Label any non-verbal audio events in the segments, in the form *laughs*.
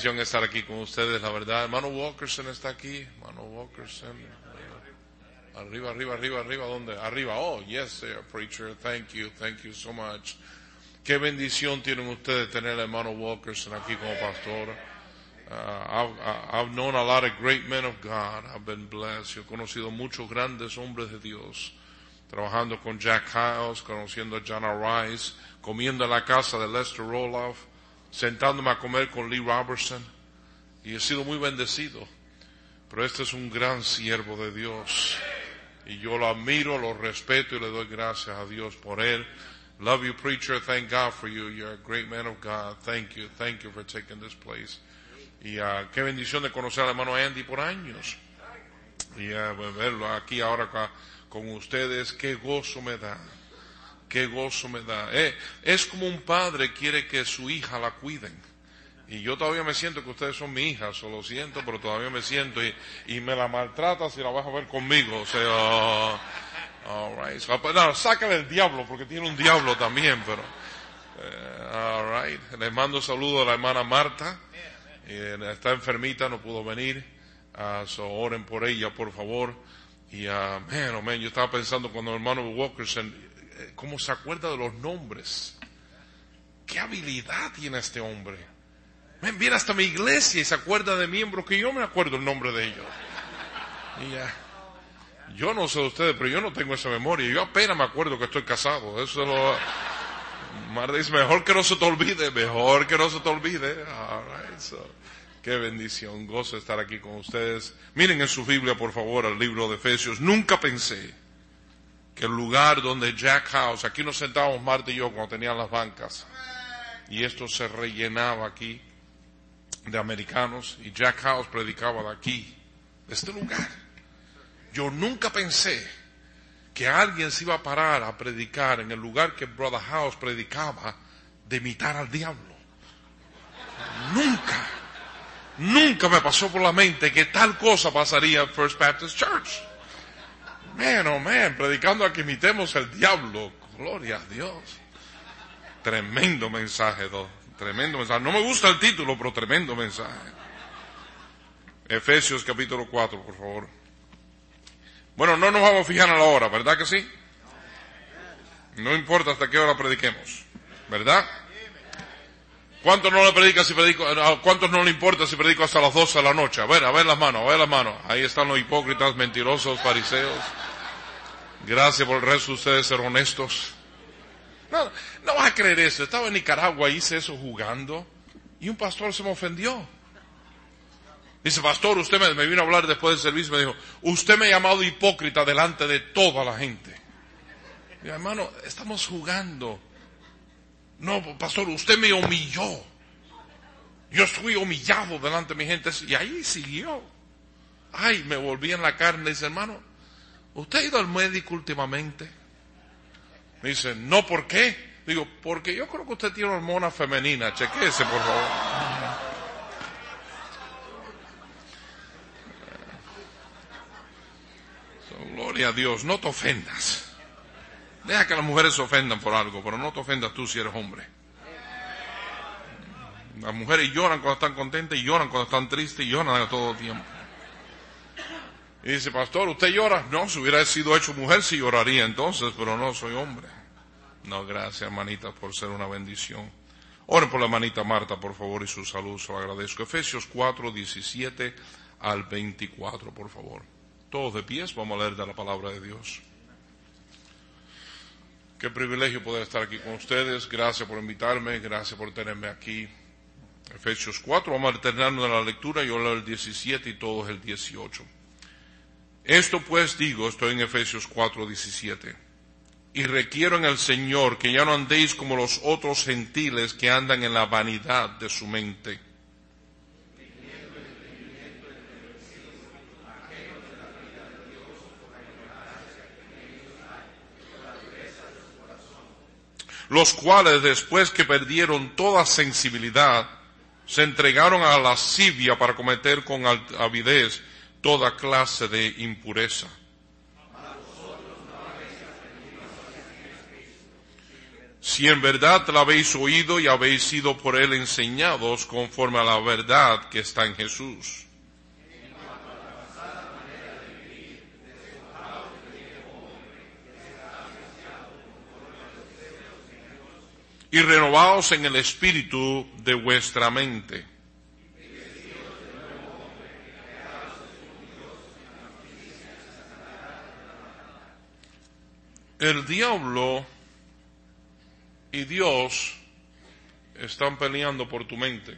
bendición estar aquí con ustedes, la verdad. Hermano Walkerson está aquí. Hermano Walkerson. Arriba, arriba, arriba, arriba. ¿Dónde? Arriba. Oh, yes, sir, preacher. Thank you. Thank you so much. Qué bendición tienen ustedes tener al hermano Walkerson aquí como pastor. Uh, I've, I've known a lot of great men of God. I've been blessed. Yo he conocido muchos grandes hombres de Dios. Trabajando con Jack Hiles, conociendo a Jana Rice, comiendo en la casa de Lester Roloff, sentándome a comer con Lee Robertson. Y he sido muy bendecido. Pero este es un gran siervo de Dios. Y yo lo admiro, lo respeto y le doy gracias a Dios por él. Love you, preacher. Thank God for you. You're a great man of God. Thank you. Thank you for taking this place. Y uh, qué bendición de conocer al hermano Andy por años. Y uh, verlo aquí ahora con ustedes, qué gozo me da. Qué gozo me da. Eh, es como un padre quiere que su hija la cuiden. Y yo todavía me siento que ustedes son mi hija, solo lo siento, pero todavía me siento y, y me la maltrata si la vas a ver conmigo. O sea, all right. So, no, sácale el diablo, porque tiene un diablo también, pero. Uh, all right. Les mando saludos a la hermana Marta. Eh, está enfermita, no pudo venir. Uh, so oren por ella, por favor. Y, uh, man, oh, man, yo estaba pensando cuando el hermano Walkerson, eh, cómo se acuerda de los nombres. ¿Qué habilidad tiene este hombre? Man, viene hasta mi iglesia y se acuerda de miembros que yo me acuerdo el nombre de ellos. Y ya. Yo no sé de ustedes, pero yo no tengo esa memoria. Yo apenas me acuerdo que estoy casado. Eso lo. Mar dice, mejor que no se te olvide, mejor que no se te olvide. All so. Qué bendición, gozo estar aquí con ustedes. Miren en su Biblia, por favor, el libro de Efesios. Nunca pensé el lugar donde Jack House, aquí nos sentábamos Marta y yo cuando tenían las bancas, y esto se rellenaba aquí de americanos, y Jack House predicaba de aquí, de este lugar. Yo nunca pensé que alguien se iba a parar a predicar en el lugar que Brother House predicaba de imitar al diablo. Nunca, nunca me pasó por la mente que tal cosa pasaría en First Baptist Church. Oh man, predicando a que imitemos al diablo. Gloria a Dios. Tremendo mensaje, dos. Tremendo mensaje. No me gusta el título, pero tremendo mensaje. Efesios capítulo 4, por favor. Bueno, no nos vamos a fijar en la hora, ¿verdad que sí? No importa hasta qué hora prediquemos, ¿verdad? ¿Cuántos no le predica si predico, cuántos no le importa si predico hasta las 12 de la noche? A ver, a ver las manos, a ver las manos. Ahí están los hipócritas, mentirosos, fariseos. Gracias por el resto de ustedes ser honestos. No, no vas a creer eso. Estaba en Nicaragua, hice eso jugando y un pastor se me ofendió. Dice, pastor, usted me, vino a hablar después del servicio, me dijo, usted me ha llamado hipócrita delante de toda la gente. Mi hermano, estamos jugando. No, pastor, usted me humilló. Yo fui humillado delante de mi gente. Y ahí siguió. Ay, me volví en la carne. Dice, hermano, ¿usted ha ido al médico últimamente? Me dice, no, ¿por qué? Digo, porque yo creo que usted tiene hormona femenina. Chequese, por favor. Gloria a Dios, no te ofendas. Deja que las mujeres se ofendan por algo, pero no te ofendas tú si eres hombre. Las mujeres lloran cuando están contentas y lloran cuando están tristes y lloran a todo tiempo. Y dice, pastor, ¿usted llora? No, si hubiera sido hecho mujer, sí lloraría entonces, pero no soy hombre. No, gracias, hermanita, por ser una bendición. Oren por la hermanita Marta, por favor, y su salud, se lo agradezco. Efesios 4, 17 al 24, por favor. Todos de pies, vamos a leer de la palabra de Dios. Qué privilegio poder estar aquí con ustedes. Gracias por invitarme, gracias por tenerme aquí. Efesios 4, vamos a alternarnos en la lectura, yo leo el 17 y todos el 18. Esto pues digo, estoy en Efesios 4, 17. Y requiero en el Señor que ya no andéis como los otros gentiles que andan en la vanidad de su mente los cuales después que perdieron toda sensibilidad, se entregaron a la lascivia para cometer con avidez toda clase de impureza. si en verdad la habéis oído y habéis sido por él enseñados conforme a la verdad que está en Jesús. Y renovaos en el espíritu de vuestra mente. El diablo y Dios están peleando por tu mente.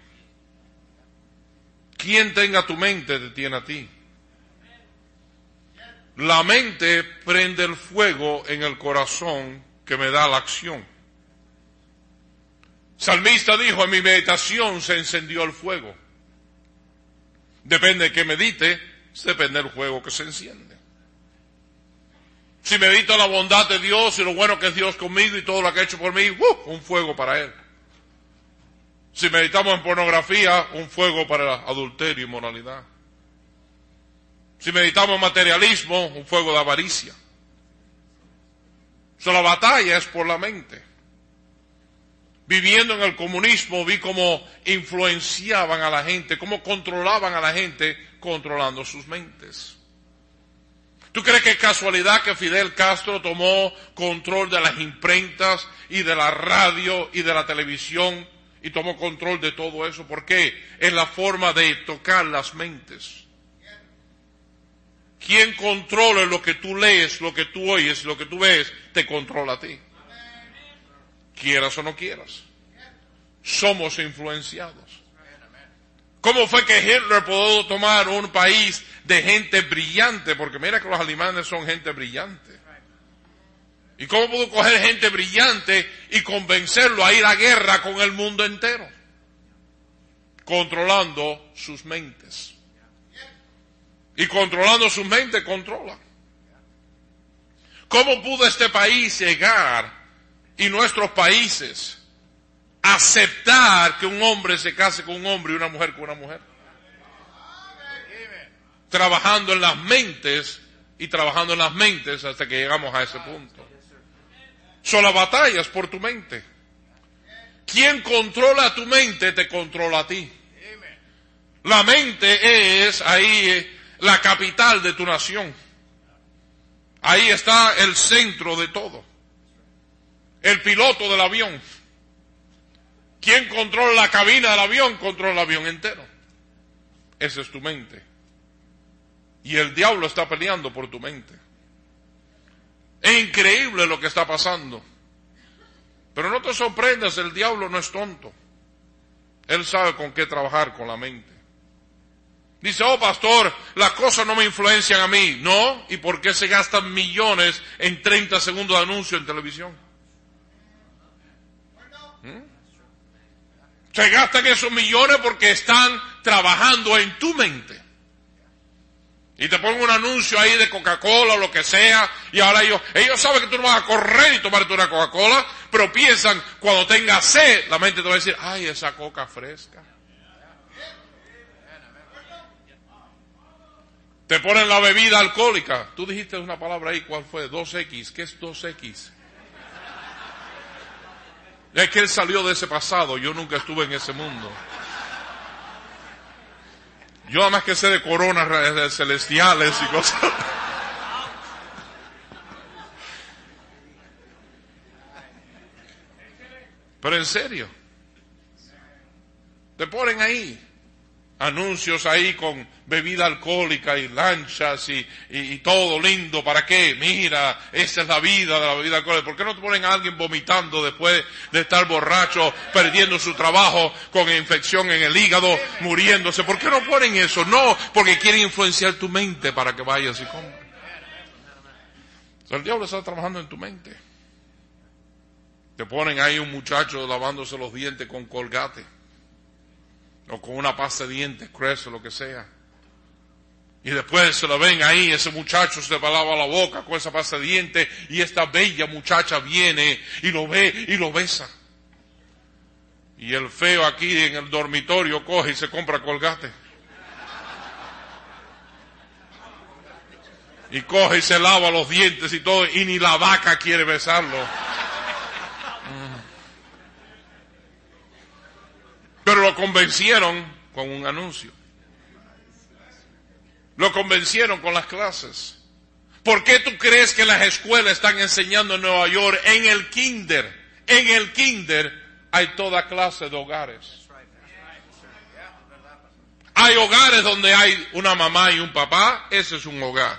Quien tenga tu mente te tiene a ti. La mente prende el fuego en el corazón que me da la acción. Salmista dijo, en mi meditación se encendió el fuego. Depende de que medite, depende del fuego que se enciende. Si medito la bondad de Dios y lo bueno que es Dios conmigo y todo lo que ha hecho por mí, ¡uh! un fuego para Él. Si meditamos en pornografía, un fuego para adulterio y moralidad. Si meditamos en materialismo, un fuego de avaricia. So, la batalla es por la mente. Viviendo en el comunismo vi cómo influenciaban a la gente, cómo controlaban a la gente controlando sus mentes. ¿Tú crees que es casualidad que Fidel Castro tomó control de las imprentas y de la radio y de la televisión y tomó control de todo eso? ¿Por qué? Es la forma de tocar las mentes. Quien controla lo que tú lees, lo que tú oyes, lo que tú ves, te controla a ti. Quieras o no quieras. Somos influenciados. ¿Cómo fue que Hitler pudo tomar un país de gente brillante? Porque mira que los alemanes son gente brillante. ¿Y cómo pudo coger gente brillante y convencerlo a ir a guerra con el mundo entero? Controlando sus mentes. Y controlando sus mentes, controla. ¿Cómo pudo este país llegar y nuestros países aceptar que un hombre se case con un hombre y una mujer con una mujer. Trabajando en las mentes y trabajando en las mentes hasta que llegamos a ese punto. Son las batallas por tu mente. Quien controla tu mente te controla a ti. La mente es ahí la capital de tu nación. Ahí está el centro de todo. El piloto del avión ¿Quién controla la cabina del avión? Controla el avión entero. Esa es tu mente. Y el diablo está peleando por tu mente. Es increíble lo que está pasando. Pero no te sorprendas, el diablo no es tonto. Él sabe con qué trabajar con la mente. Dice, oh pastor, las cosas no me influencian a mí. No, ¿y por qué se gastan millones en 30 segundos de anuncio en televisión? Se gastan esos millones porque están trabajando en tu mente. Y te ponen un anuncio ahí de Coca-Cola o lo que sea, y ahora ellos, ellos saben que tú no vas a correr y tomarte una Coca-Cola, pero piensan, cuando tengas sed, la mente te va a decir, ay, esa coca fresca. Te ponen la bebida alcohólica. Tú dijiste una palabra ahí, ¿cuál fue? 2X. ¿Qué es 2X? Es que él salió de ese pasado, yo nunca estuve en ese mundo. Yo nada más que sé de coronas celestiales y cosas. Pero en serio, te ponen ahí anuncios ahí con bebida alcohólica y lanchas y, todo lindo. ¿Para qué? Mira, esa es la vida de la bebida alcohólica. ¿Por qué no te ponen a alguien vomitando después de estar borracho, perdiendo su trabajo con infección en el hígado, muriéndose? ¿Por qué no ponen eso? No, porque quieren influenciar tu mente para que vayas y compres. el diablo está trabajando en tu mente. Te ponen ahí un muchacho lavándose los dientes con colgate o con una pasta de dientes, o lo que sea. Y después se lo ven ahí, ese muchacho se lava la boca con esa pasta de dientes y esta bella muchacha viene y lo ve y lo besa. Y el feo aquí en el dormitorio coge y se compra colgate. Y coge y se lava los dientes y todo y ni la vaca quiere besarlo. Pero lo convencieron con un anuncio. Lo convencieron con las clases. ¿Por qué tú crees que las escuelas están enseñando en Nueva York, en el kinder? En el kinder hay toda clase de hogares. Hay hogares donde hay una mamá y un papá, ese es un hogar.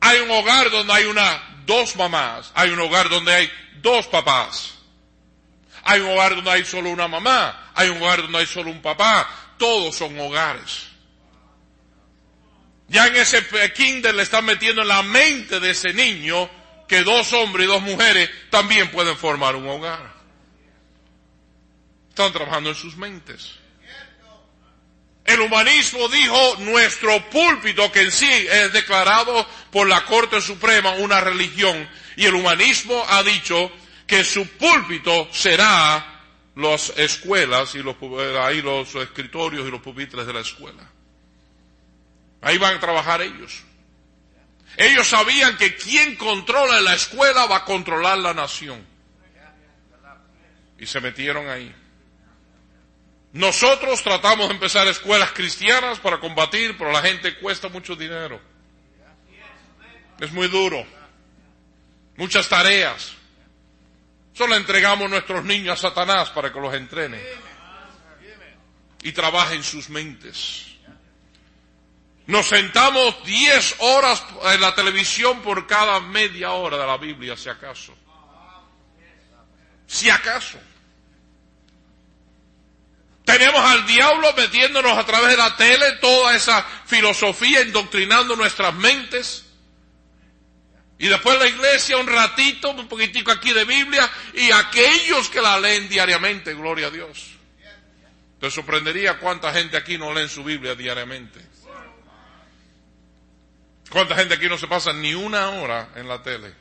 Hay un hogar donde hay una, dos mamás, hay un hogar donde hay dos papás. Hay un hogar donde hay solo una mamá, hay un hogar donde hay solo un papá, todos son hogares. Ya en ese kinder le están metiendo en la mente de ese niño que dos hombres y dos mujeres también pueden formar un hogar. Están trabajando en sus mentes. El humanismo dijo nuestro púlpito que en sí es declarado por la Corte Suprema una religión y el humanismo ha dicho que su púlpito será las escuelas y los, ahí los escritorios y los pupitres de la escuela. Ahí van a trabajar ellos. Ellos sabían que quien controla la escuela va a controlar la nación. Y se metieron ahí. Nosotros tratamos de empezar escuelas cristianas para combatir, pero la gente cuesta mucho dinero. Es muy duro. Muchas tareas. Solo entregamos nuestros niños a Satanás para que los entrene. Y trabaje en sus mentes. Nos sentamos 10 horas en la televisión por cada media hora de la Biblia, si acaso. Si acaso. Tenemos al diablo metiéndonos a través de la tele toda esa filosofía, indoctrinando nuestras mentes. Y después la iglesia un ratito, un poquitico aquí de Biblia, y aquellos que la leen diariamente, gloria a Dios. Te sorprendería cuánta gente aquí no lee su Biblia diariamente. ¿Cuánta gente aquí no se pasa ni una hora en la tele?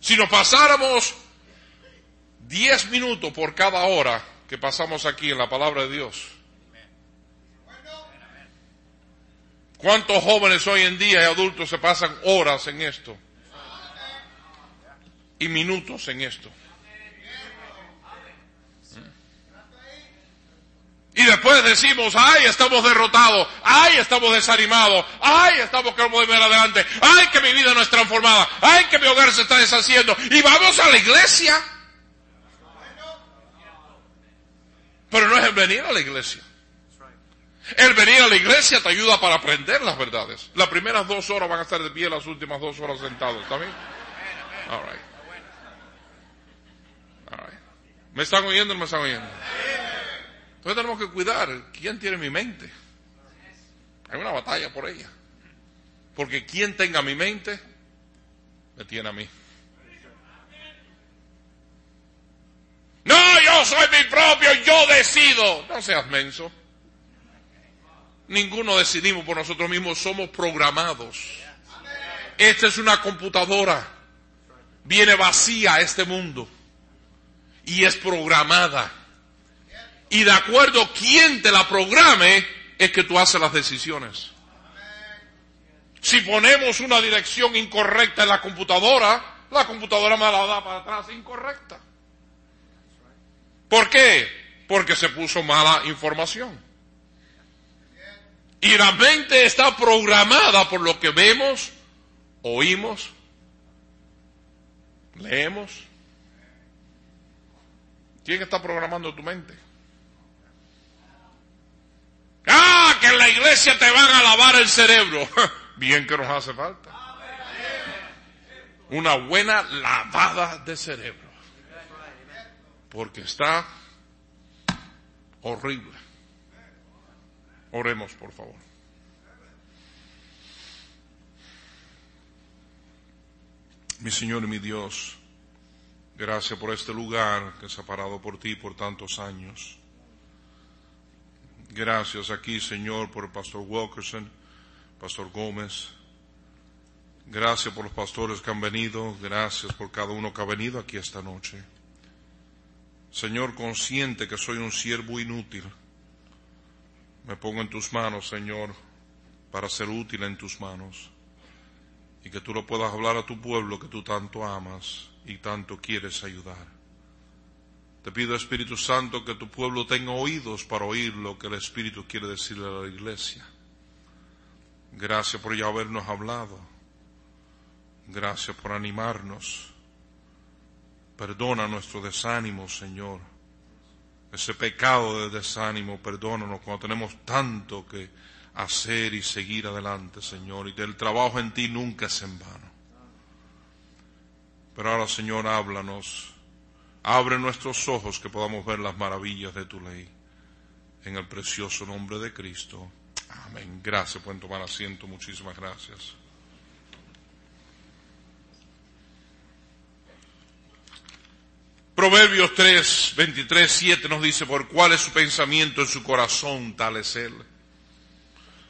Si nos pasáramos diez minutos por cada hora que pasamos aquí en la palabra de Dios, ¿cuántos jóvenes hoy en día y adultos se pasan horas en esto? Y minutos en esto. Y después decimos, ay, estamos derrotados, ay, estamos desanimados, ay, estamos que no ir adelante, ay, que mi vida no es transformada, ay, que mi hogar se está deshaciendo. Y vamos a la iglesia. Pero no es venir a la iglesia. El venir a la iglesia te ayuda para aprender las verdades. Las primeras dos horas van a estar de pie, las últimas dos horas sentados. ¿Está bien? All. ¿Me están oyendo o me están oyendo? Entonces tenemos que cuidar quién tiene mi mente. Hay una batalla por ella. Porque quien tenga mi mente, me tiene a mí. No, yo soy mi propio, yo decido. No seas menso. Ninguno decidimos por nosotros mismos, somos programados. Esta es una computadora. Viene vacía a este mundo. Y es programada y de acuerdo a quién te la programe, es que tú haces las decisiones. Si ponemos una dirección incorrecta en la computadora, la computadora me la da para atrás incorrecta. ¿Por qué? Porque se puso mala información. Y la mente está programada por lo que vemos, oímos, leemos. ¿Quién está programando tu mente? Ah, que en la iglesia te van a lavar el cerebro. *laughs* Bien que nos hace falta. Una buena lavada de cerebro. Porque está horrible. Oremos, por favor. Mi Señor y mi Dios, gracias por este lugar que se ha parado por ti por tantos años. Gracias aquí, Señor, por el pastor Wilkerson, pastor Gómez. Gracias por los pastores que han venido. Gracias por cada uno que ha venido aquí esta noche. Señor, consciente que soy un siervo inútil, me pongo en tus manos, Señor, para ser útil en tus manos. Y que tú lo puedas hablar a tu pueblo que tú tanto amas y tanto quieres ayudar. Te pido, Espíritu Santo, que tu pueblo tenga oídos para oír lo que el Espíritu quiere decirle a la iglesia. Gracias por ya habernos hablado. Gracias por animarnos. Perdona nuestro desánimo, Señor. Ese pecado de desánimo, perdónanos cuando tenemos tanto que hacer y seguir adelante, Señor. Y que el trabajo en ti nunca es en vano. Pero ahora, Señor, háblanos Abre nuestros ojos que podamos ver las maravillas de tu ley. En el precioso nombre de Cristo. Amén. Gracias. Pueden tomar asiento. Muchísimas gracias. Proverbios 3, 23, 7 nos dice, por cuál es su pensamiento en su corazón, tal es él.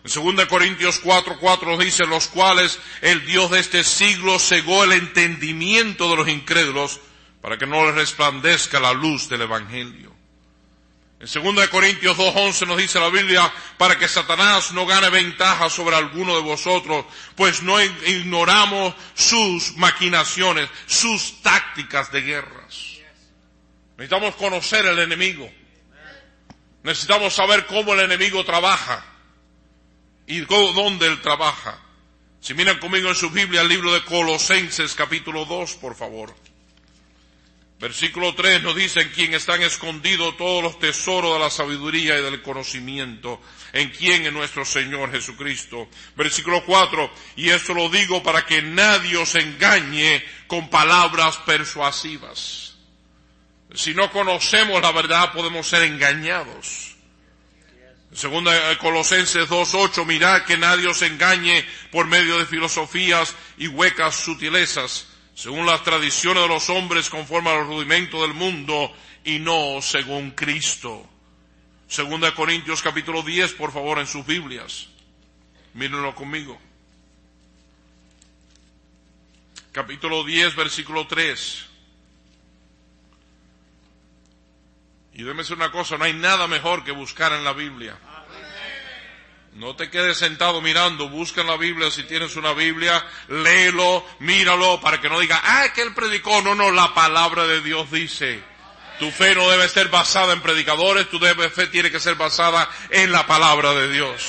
En 2 Corintios 4, 4 nos dice, los cuales el Dios de este siglo cegó el entendimiento de los incrédulos para que no les resplandezca la luz del Evangelio. En 2 Corintios 2.11 nos dice la Biblia, para que Satanás no gane ventaja sobre alguno de vosotros, pues no ignoramos sus maquinaciones, sus tácticas de guerras. Necesitamos conocer el enemigo. Necesitamos saber cómo el enemigo trabaja y dónde él trabaja. Si miran conmigo en su Biblia el libro de Colosenses capítulo 2, por favor. Versículo 3 nos dice en quien están escondidos todos los tesoros de la sabiduría y del conocimiento, en quien es nuestro Señor Jesucristo. Versículo 4, y esto lo digo para que nadie os engañe con palabras persuasivas. Si no conocemos la verdad podemos ser engañados. Segunda Colosenses 2.8, mirad que nadie os engañe por medio de filosofías y huecas sutilezas según las tradiciones de los hombres conforme a los rudimentos del mundo y no según Cristo. Segunda Corintios capítulo 10, por favor, en sus Biblias. Mírenlo conmigo. Capítulo 10, versículo 3. Y déme decir una cosa, no hay nada mejor que buscar en la Biblia. No te quedes sentado mirando, busca en la Biblia si tienes una Biblia, léelo, míralo para que no diga, ah, que él predicó. No, no, la palabra de Dios dice. Tu fe no debe ser basada en predicadores, tu fe tiene que ser basada en la palabra de Dios.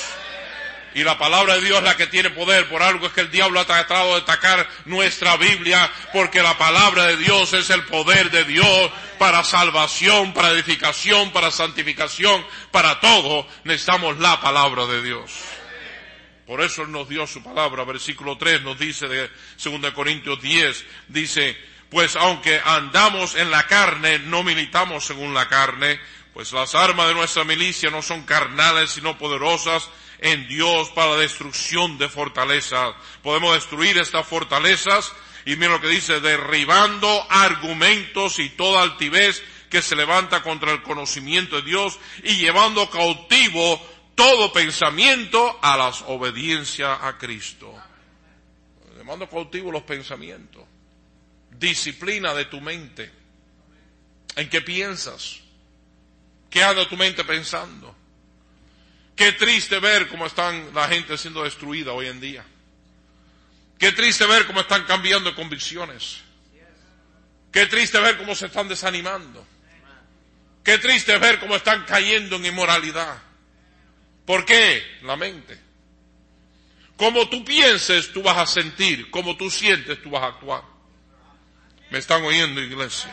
Y la palabra de Dios es la que tiene poder. Por algo es que el diablo ha tratado de atacar nuestra Biblia, porque la palabra de Dios es el poder de Dios para salvación, para edificación, para santificación, para todo. Necesitamos la palabra de Dios. Por eso Él nos dio su palabra. Versículo 3 nos dice de 2 Corintios 10, dice, pues aunque andamos en la carne, no militamos según la carne, pues las armas de nuestra milicia no son carnales, sino poderosas en Dios para la destrucción de fortalezas. Podemos destruir estas fortalezas y mira lo que dice, derribando argumentos y toda altivez que se levanta contra el conocimiento de Dios y llevando cautivo todo pensamiento a las obediencias a Cristo. Llevando cautivo los pensamientos. Disciplina de tu mente. ¿En qué piensas? ¿Qué anda tu mente pensando? Qué triste ver cómo están la gente siendo destruida hoy en día. Qué triste ver cómo están cambiando convicciones. Qué triste ver cómo se están desanimando. Qué triste ver cómo están cayendo en inmoralidad. ¿Por qué? La mente. Como tú pienses, tú vas a sentir. Como tú sientes, tú vas a actuar. ¿Me están oyendo, iglesia?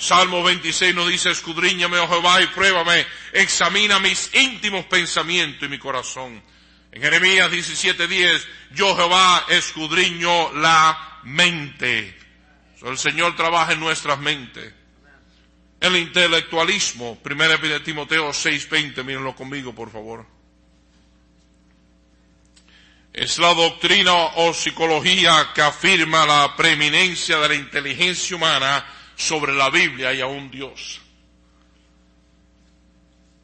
Salmo 26 nos dice, escudriñame, oh Jehová, y pruébame, examina mis íntimos pensamientos y mi corazón. En Jeremías 17:10, yo Jehová escudriño la mente. el Señor trabaja en nuestras mentes. El intelectualismo, 1 Timoteo 6:20, mírenlo conmigo, por favor. Es la doctrina o psicología que afirma la preeminencia de la inteligencia humana sobre la Biblia y a un Dios.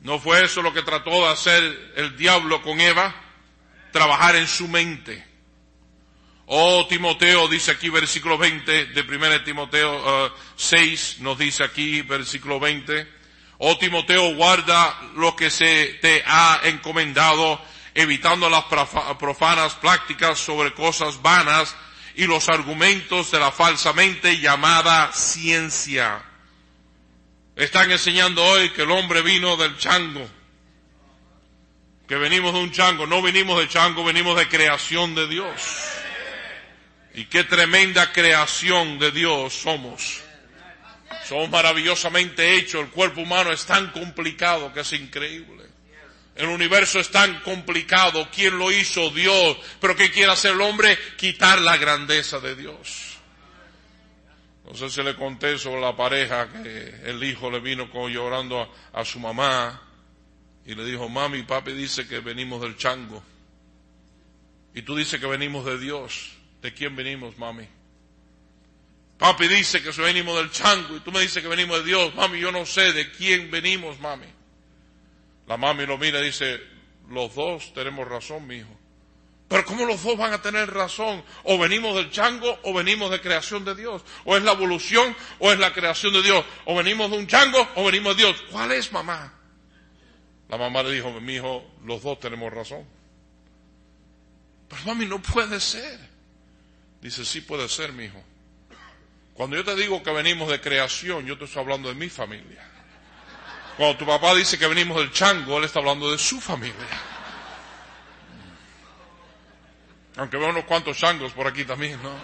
¿No fue eso lo que trató de hacer el diablo con Eva? Trabajar en su mente. Oh, Timoteo dice aquí versículo 20 de 1 Timoteo 6, uh, nos dice aquí versículo 20. Oh, Timoteo, guarda lo que se te ha encomendado, evitando las profanas prácticas sobre cosas vanas y los argumentos de la falsamente llamada ciencia. Están enseñando hoy que el hombre vino del chango. Que venimos de un chango. No venimos de chango, venimos de creación de Dios. Y qué tremenda creación de Dios somos. Somos maravillosamente hechos. El cuerpo humano es tan complicado que es increíble. El universo es tan complicado. ¿Quién lo hizo? Dios. Pero ¿qué quiere hacer el hombre? Quitar la grandeza de Dios. No sé si le conté sobre la pareja que el hijo le vino llorando a, su mamá y le dijo, mami, papi dice que venimos del chango. Y tú dices que venimos de Dios. ¿De quién venimos, mami? Papi dice que venimos del chango y tú me dices que venimos de Dios. Mami, yo no sé de quién venimos, mami. La mami lo mira y dice, los dos tenemos razón, mi hijo. Pero ¿cómo los dos van a tener razón? O venimos del chango o venimos de creación de Dios. O es la evolución o es la creación de Dios. O venimos de un chango o venimos de Dios. ¿Cuál es mamá? La mamá le dijo, mi hijo, los dos tenemos razón. Pero mami, no puede ser. Dice, sí puede ser, mi hijo. Cuando yo te digo que venimos de creación, yo te estoy hablando de mi familia. Cuando tu papá dice que venimos del chango, él está hablando de su familia. Aunque veo unos cuantos changos por aquí también, ¿no?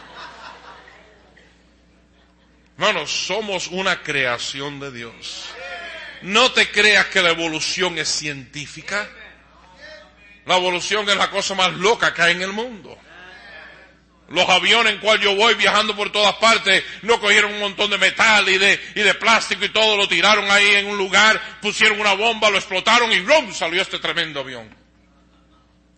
Hermanos, somos una creación de Dios. No te creas que la evolución es científica. La evolución es la cosa más loca que hay en el mundo. Los aviones en cual yo voy viajando por todas partes no cogieron un montón de metal y de, y de plástico y todo, lo tiraron ahí en un lugar, pusieron una bomba, lo explotaron y ¡rum! salió este tremendo avión.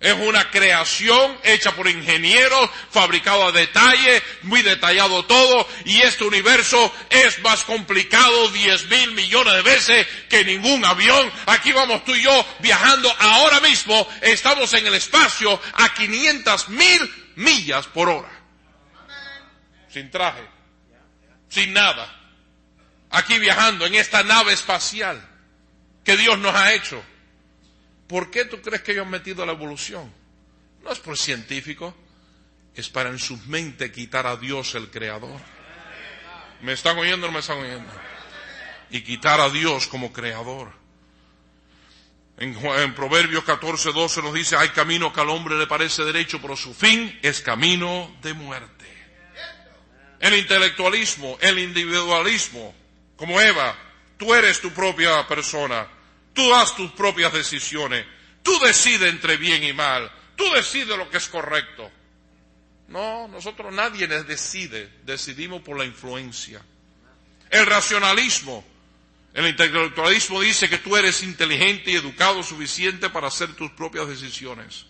Es una creación hecha por ingenieros, fabricado a detalle, muy detallado todo, y este universo es más complicado diez mil millones de veces que ningún avión. Aquí vamos tú y yo viajando ahora mismo, estamos en el espacio a 500 mil millas por hora. Sin traje, sin nada. Aquí viajando en esta nave espacial que Dios nos ha hecho ¿Por qué tú crees que ellos han metido la evolución? No es por científico, es para en su mente quitar a Dios el creador. ¿Me están oyendo o no me están oyendo? Y quitar a Dios como creador. En, Proverbios 14, 12 nos dice, hay camino que al hombre le parece derecho, pero su fin es camino de muerte. El intelectualismo, el individualismo, como Eva, tú eres tu propia persona. Tú das tus propias decisiones. Tú decides entre bien y mal. Tú decides lo que es correcto. No, nosotros nadie decide. Decidimos por la influencia. El racionalismo. El intelectualismo dice que tú eres inteligente y educado suficiente para hacer tus propias decisiones.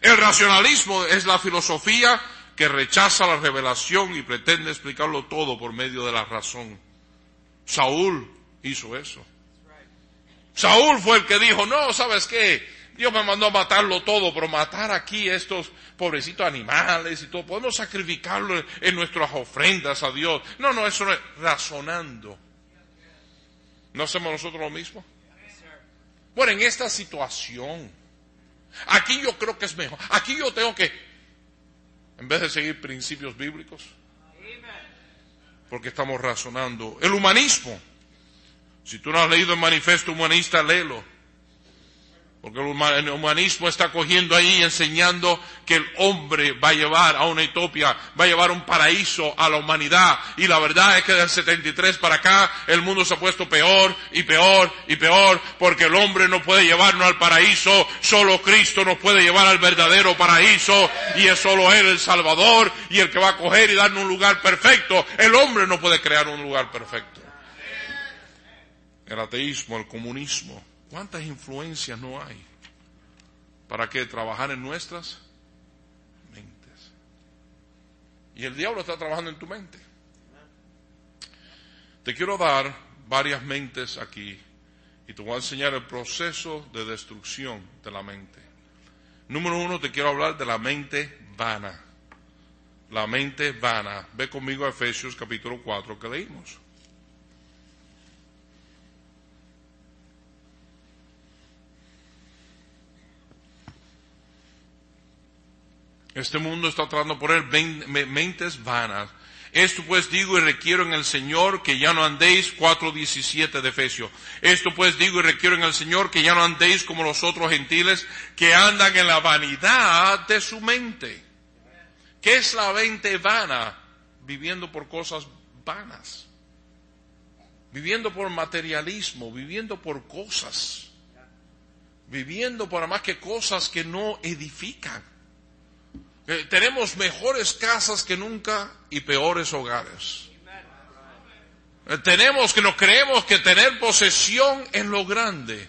El racionalismo es la filosofía que rechaza la revelación y pretende explicarlo todo por medio de la razón. Saúl hizo eso. Saúl fue el que dijo, no, ¿sabes qué? Dios me mandó a matarlo todo, pero matar aquí estos pobrecitos animales y todo, podemos sacrificarlo en nuestras ofrendas a Dios. No, no, eso no es razonando. ¿No hacemos nosotros lo mismo? Bueno, en esta situación, aquí yo creo que es mejor. Aquí yo tengo que, en vez de seguir principios bíblicos, porque estamos razonando, el humanismo si tú no has leído el manifiesto humanista, léelo. Porque el humanismo está cogiendo ahí enseñando que el hombre va a llevar a una utopía, va a llevar un paraíso a la humanidad. Y la verdad es que del 73 para acá el mundo se ha puesto peor y peor y peor porque el hombre no puede llevarnos al paraíso, solo Cristo nos puede llevar al verdadero paraíso y es solo Él el Salvador y el que va a coger y darnos un lugar perfecto. El hombre no puede crear un lugar perfecto el ateísmo, el comunismo. ¿Cuántas influencias no hay? ¿Para qué? Trabajar en nuestras mentes. Y el diablo está trabajando en tu mente. Te quiero dar varias mentes aquí y te voy a enseñar el proceso de destrucción de la mente. Número uno, te quiero hablar de la mente vana. La mente vana. Ve conmigo a Efesios capítulo 4 que leímos. Este mundo está tratando de poner mentes vanas. Esto pues digo y requiero en el Señor que ya no andéis, 4.17 de Efesios. Esto pues digo y requiero en el Señor que ya no andéis como los otros gentiles que andan en la vanidad de su mente. ¿Qué es la mente vana? Viviendo por cosas vanas. Viviendo por materialismo, viviendo por cosas. Viviendo por más que cosas que no edifican. Eh, tenemos mejores casas que nunca y peores hogares. Eh, tenemos que nos creemos que tener posesión en lo grande.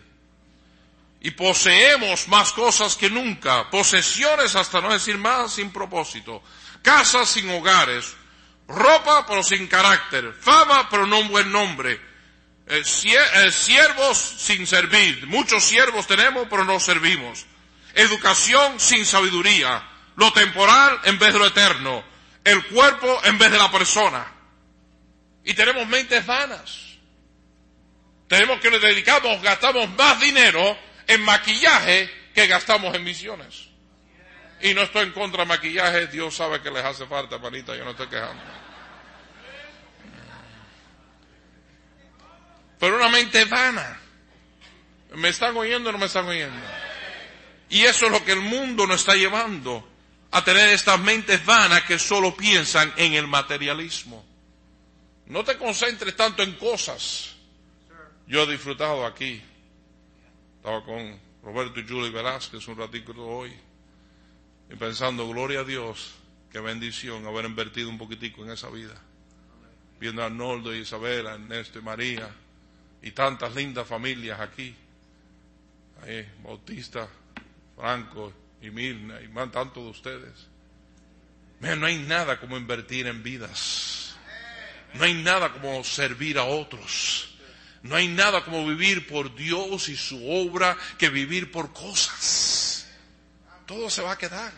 Y poseemos más cosas que nunca. Posesiones hasta no decir más sin propósito. Casas sin hogares. Ropa pero sin carácter. Fama pero no un buen nombre. Eh, siervos sin servir. Muchos siervos tenemos pero no servimos. Educación sin sabiduría lo temporal en vez de lo eterno, el cuerpo en vez de la persona. Y tenemos mentes vanas. Tenemos que nos dedicamos, gastamos más dinero en maquillaje que gastamos en misiones. Y no estoy en contra de maquillaje, Dios sabe que les hace falta, manita, yo no estoy quejando. Pero una mente vana. ¿Me están oyendo o no me están oyendo? Y eso es lo que el mundo nos está llevando a tener estas mentes vanas que solo piensan en el materialismo. No te concentres tanto en cosas. Yo he disfrutado aquí. Estaba con Roberto y Julie Velázquez un ratito hoy. Y pensando, gloria a Dios, qué bendición haber invertido un poquitico en esa vida. Viendo a Arnoldo, Isabel, Ernesto y María. Y tantas lindas familias aquí. Ahí, Bautista, Franco, y mil, y más tanto de ustedes. no hay nada como invertir en vidas. No hay nada como servir a otros. No hay nada como vivir por Dios y su obra que vivir por cosas. Todo se va a quedar.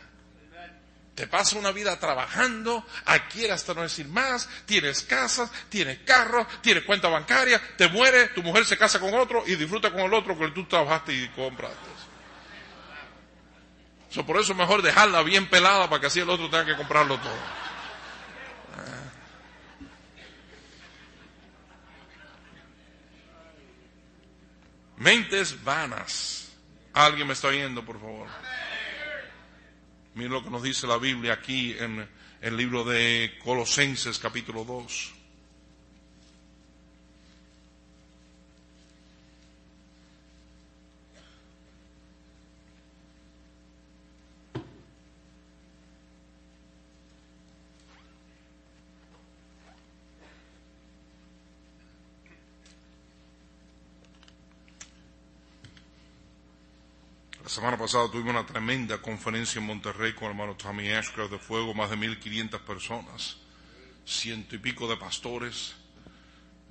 Te pasa una vida trabajando, aquí hasta no decir más, tienes casas, tienes carros, tienes cuenta bancaria, te muere, tu mujer se casa con otro y disfruta con el otro que tú trabajaste y compraste por eso es mejor dejarla bien pelada para que así el otro tenga que comprarlo todo. Mentes vanas. Alguien me está oyendo, por favor. Mira lo que nos dice la Biblia aquí en el libro de Colosenses capítulo 2. Semana pasada tuvimos una tremenda conferencia en Monterrey con el hermano Tommy Ashcroft de Fuego, más de 1.500 personas, ciento y pico de pastores.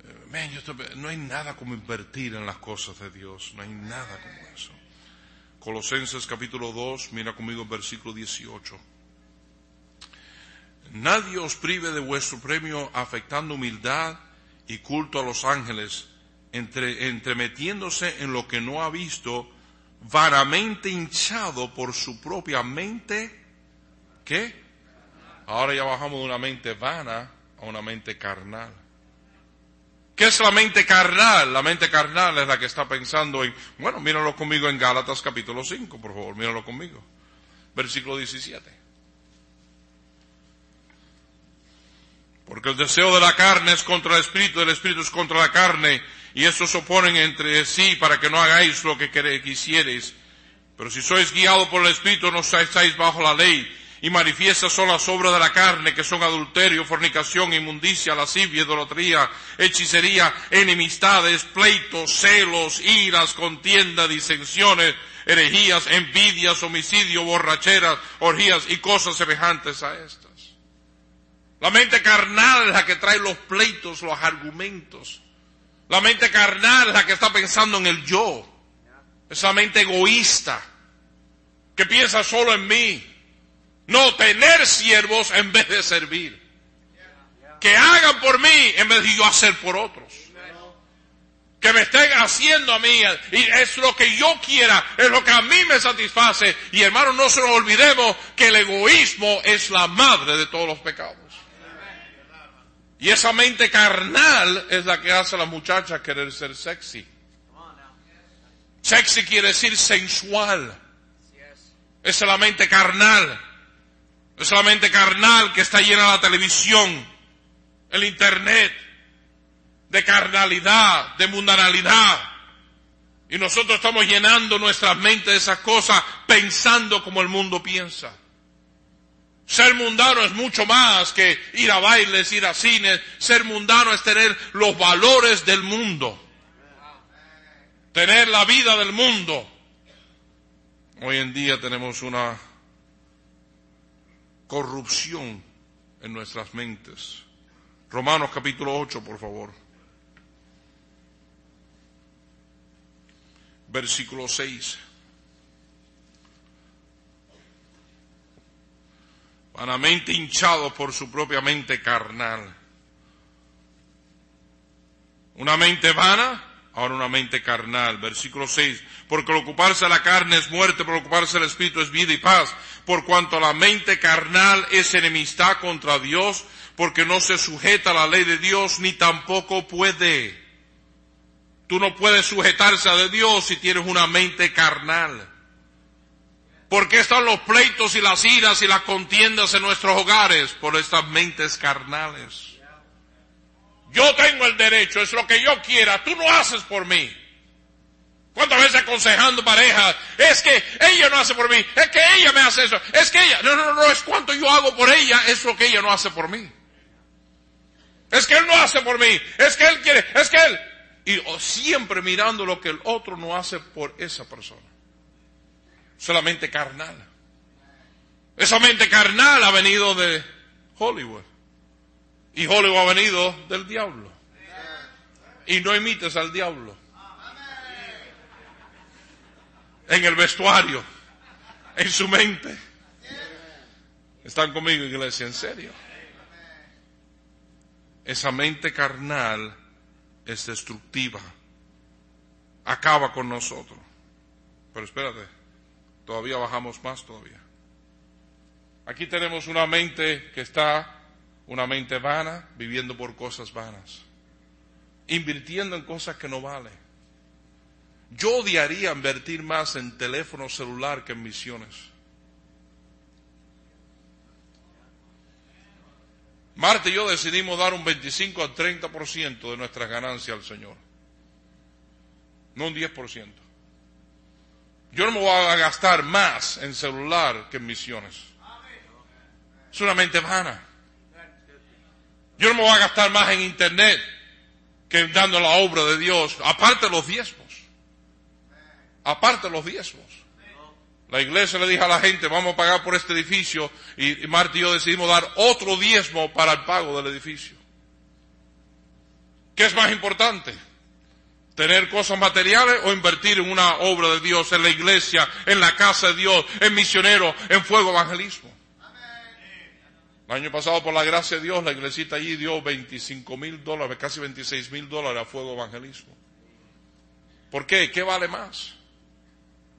Eh, no hay nada como invertir en las cosas de Dios, no hay nada como eso. Colosenses capítulo 2, mira conmigo el versículo 18. Nadie os prive de vuestro premio afectando humildad y culto a los ángeles, entre, entremetiéndose en lo que no ha visto vanamente hinchado por su propia mente, ¿qué? Ahora ya bajamos de una mente vana a una mente carnal. ¿Qué es la mente carnal? La mente carnal es la que está pensando en, bueno, míralo conmigo en Gálatas capítulo 5, por favor, míralo conmigo. Versículo 17. Porque el deseo de la carne es contra el espíritu, el espíritu es contra la carne, y estos oponen entre sí para que no hagáis lo que quisierais. Pero si sois guiados por el Espíritu, no estáis bajo la ley. Y manifiestas son las obras de la carne, que son adulterio, fornicación, inmundicia, lascivia, idolatría, hechicería, enemistades, pleitos, celos, iras, contienda, disensiones, herejías, envidias, homicidio, borracheras, orgías y cosas semejantes a estas. La mente carnal es la que trae los pleitos, los argumentos. La mente carnal es la que está pensando en el yo. Esa mente egoísta que piensa solo en mí. No tener siervos en vez de servir. Que hagan por mí en vez de yo hacer por otros. Que me estén haciendo a mí. Y es lo que yo quiera. Es lo que a mí me satisface. Y hermanos, no se nos olvidemos que el egoísmo es la madre de todos los pecados. Y esa mente carnal es la que hace a la muchacha querer ser sexy. Sexy quiere decir sensual. Es la mente carnal. Es la mente carnal que está llena de la televisión, el internet, de carnalidad, de mundanalidad. Y nosotros estamos llenando nuestras mentes de esas cosas pensando como el mundo piensa. Ser mundano es mucho más que ir a bailes, ir a cines. Ser mundano es tener los valores del mundo. Tener la vida del mundo. Hoy en día tenemos una corrupción en nuestras mentes. Romanos capítulo 8, por favor. Versículo 6. Vanamente hinchado por su propia mente carnal. Una mente vana, ahora una mente carnal. Versículo 6. Porque al ocuparse la carne es muerte, por ocuparse el espíritu es vida y paz. Por cuanto la mente carnal es enemistad contra Dios, porque no se sujeta a la ley de Dios, ni tampoco puede. Tú no puedes sujetarse a de Dios si tienes una mente carnal. ¿Por qué están los pleitos y las iras y las contiendas en nuestros hogares? Por estas mentes carnales. Yo tengo el derecho, es lo que yo quiera, tú no haces por mí. ¿Cuántas veces aconsejando parejas? Es que ella no hace por mí, es que ella me hace eso, es que ella, no, no, no, es cuanto yo hago por ella, es lo que ella no hace por mí. Es que él no hace por mí, es que él quiere, es que él. Y siempre mirando lo que el otro no hace por esa persona solamente carnal. Esa mente carnal ha venido de Hollywood. Y Hollywood ha venido del diablo. Y no imites al diablo. En el vestuario, en su mente. ¿Están conmigo, iglesia? ¿En serio? Esa mente carnal es destructiva. Acaba con nosotros. Pero espérate. Todavía bajamos más todavía. Aquí tenemos una mente que está, una mente vana, viviendo por cosas vanas, invirtiendo en cosas que no valen. Yo odiaría invertir más en teléfono celular que en misiones. Marte y yo decidimos dar un 25 al 30% de nuestras ganancias al Señor. No un 10%. Yo no me voy a gastar más en celular que en misiones. Es una mente vana. Yo no me voy a gastar más en internet que dando la obra de Dios, aparte los diezmos. Aparte los diezmos. La iglesia le dijo a la gente, vamos a pagar por este edificio, y, Marta y yo decidimos dar otro diezmo para el pago del edificio. ¿Qué es más importante? Tener cosas materiales o invertir en una obra de Dios, en la iglesia, en la casa de Dios, en misionero, en fuego evangelismo. El año pasado, por la gracia de Dios, la iglesita allí dio 25 mil dólares, casi 26 mil dólares a fuego evangelismo. ¿Por qué? ¿Qué vale más?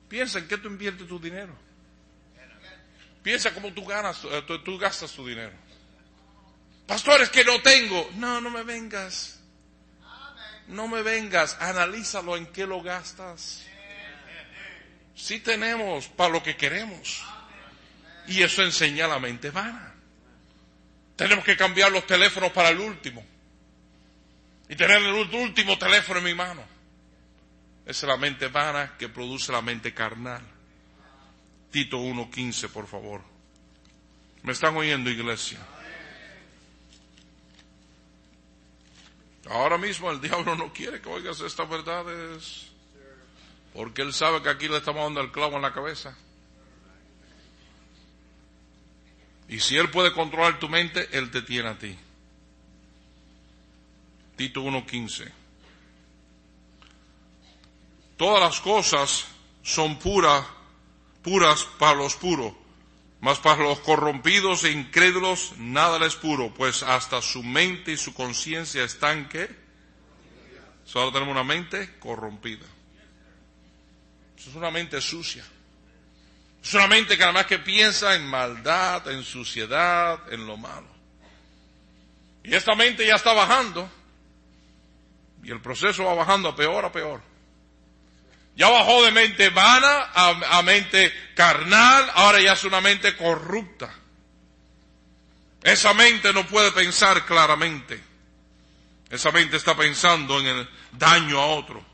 Piensa en qué tú inviertes tu dinero. Piensa cómo tú ganas, eh, tú gastas tu dinero. Pastores que no tengo. No, no me vengas no me vengas, analízalo en qué lo gastas. Si tenemos para lo que queremos. Y eso enseña la mente vana. Tenemos que cambiar los teléfonos para el último. Y tener el último teléfono en mi mano. Esa es la mente vana que produce la mente carnal. Tito 1.15, por favor. ¿Me están oyendo, iglesia? Ahora mismo el *laughs* diablo no quiere que oigas estas verdades. Porque él sabe que aquí le estamos dando el clavo en la cabeza. Y si él puede controlar tu mente, él te tiene a ti. Tito 1.15. Todas las cosas son puras, puras para los puros mas para los corrompidos e incrédulos nada les puro, pues hasta su mente y su conciencia están que solo tenemos una mente corrompida. es una mente sucia. Es una mente que además que piensa en maldad, en suciedad, en lo malo. Y esta mente ya está bajando. Y el proceso va bajando a peor a peor. Ya bajó de mente vana a, a mente carnal, ahora ya es una mente corrupta. Esa mente no puede pensar claramente. Esa mente está pensando en el daño a otro.